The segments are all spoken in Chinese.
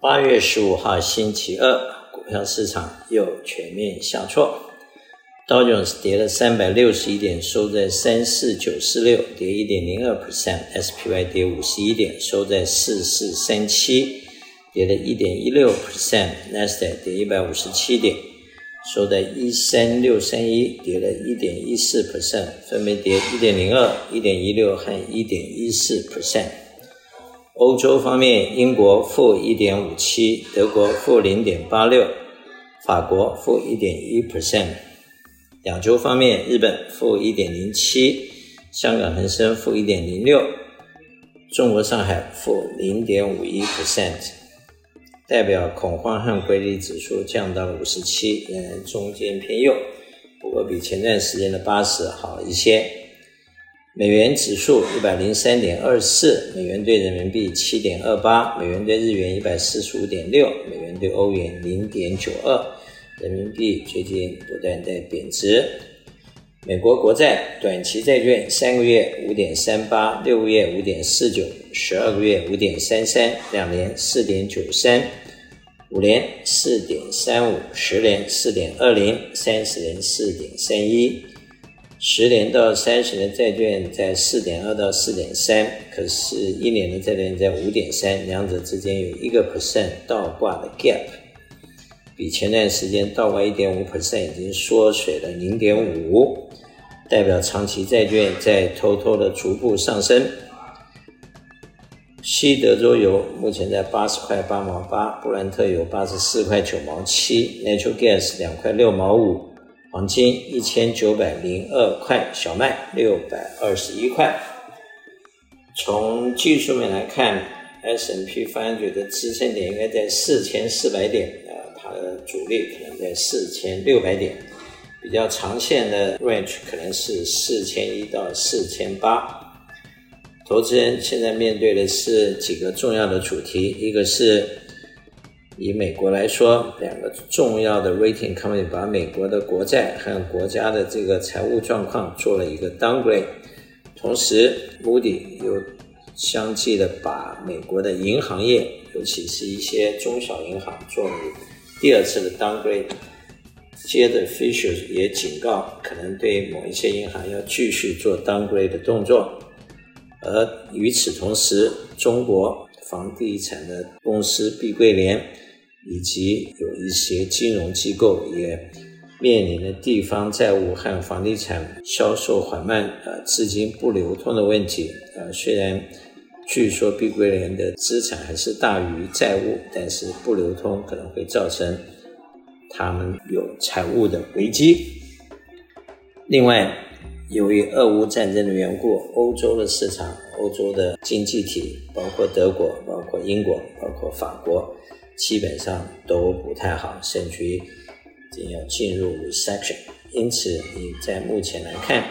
八月十五号星期二，股票市场又全面下挫，道琼斯跌了三百六十一点，收在三四九四六，跌一点零二 percent；SPY 跌五十一点，收在四四三七，跌了一点一六 percent；Nasdaq 跌一百五十七点，收在一三六三一，跌了一点一四 percent，分别跌一点零二、一点一六和一点一四 percent。欧洲方面，英国负一点五七，德国负零点八六，法国负一点一 percent。亚洲方面，日本负一点零七，香港恒生负一点零六，中国上海负零点五一 percent。代表恐慌和规律指数降到了五十七，仍然中间偏右，不过比前段时间的八十好一些。美元指数一百零三点二四，美元兑人民币七点二八，美元兑日元一百四十五点六，美元兑欧元零点九二，人民币最近不断在贬值。美国国债短期债券三个月五点三八，六个月五点四九，十二个月五点三三，两年四点九三，五年四点三五，十年四点二零，三十年四点三一。十年到三十年债券在四点二到四点三，可是一年的债券在五点三，两者之间有一个 percent 倒挂的 gap，比前段时间倒挂一点五 percent 已经缩水了零点五，代表长期债券在偷偷的逐步上升。西德州油目前在八十块八毛八，布兰特油八十四块九毛七，Natural Gas 两块六毛五。黄金一千九百零二块，小麦六百二十一块。从技术面来看，S&P 500的支撑点应该在四千四百点，啊，它的阻力可能在四千六百点。比较长线的 range 可能是四千一到四千八。投资人现在面对的是几个重要的主题，一个是。以美国来说，两个重要的 rating company 把美国的国债和国家的这个财务状况做了一个 downgrade，同时 Moody 又相继的把美国的银行业，尤其是一些中小银行做了第二次的 downgrade。接着 Fisher 也警告，可能对某一些银行要继续做 downgrade 的动作。而与此同时，中国房地产的公司碧桂园。以及有一些金融机构也面临着地方债务和房地产销售缓慢、呃资金不流通的问题。呃，虽然据说碧桂园的资产还是大于债务，但是不流通可能会造成他们有财务的危机。另外，由于俄乌战争的缘故，欧洲的市场、欧洲的经济体，包括德国、包括英国、包括法国。基本上都不太好，甚至于已经要进入 recession。因此，你在目前来看，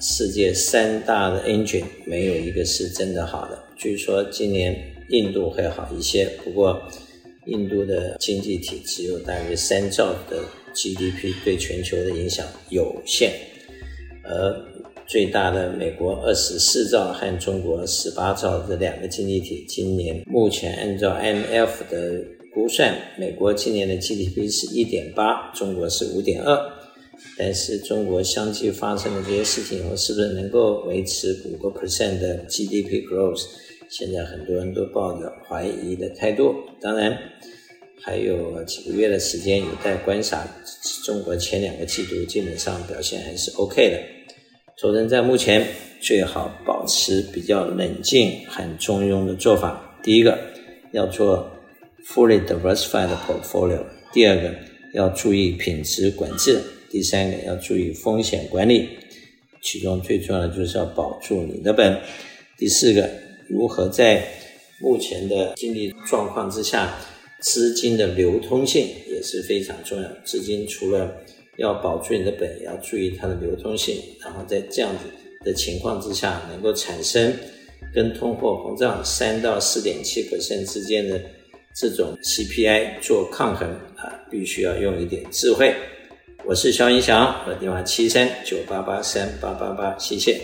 世界三大的 engine 没有一个是真的好的。据说今年印度会好一些，不过印度的经济体只有大约三兆的 GDP，对全球的影响有限。而最大的美国二十四兆和中国十八兆这两个经济体，今年目前按照 M F 的估算，美国今年的 GDP 是一点八，中国是五点二。但是中国相继发生的这些事情以后，是不是能够维持五个 percent 的 GDP growth？现在很多人都抱着怀疑的态度。当然，还有几个月的时间有待观察。中国前两个季度基本上表现还是 OK 的。投资人在目前最好保持比较冷静很中庸的做法。第一个，要做 fully diversified portfolio；第二个，要注意品质管制；第三个，要注意风险管理。其中最重要的就是要保住你的本。第四个，如何在目前的经济状况之下，资金的流通性也是非常重要。资金除了要保住你的本，也要注意它的流通性，然后在这样子的情况之下，能够产生跟通货膨胀三到四点七%之间的这种 CPI 做抗衡啊，必须要用一点智慧。我是肖云祥，我的电话七三九八八三八八八，谢谢。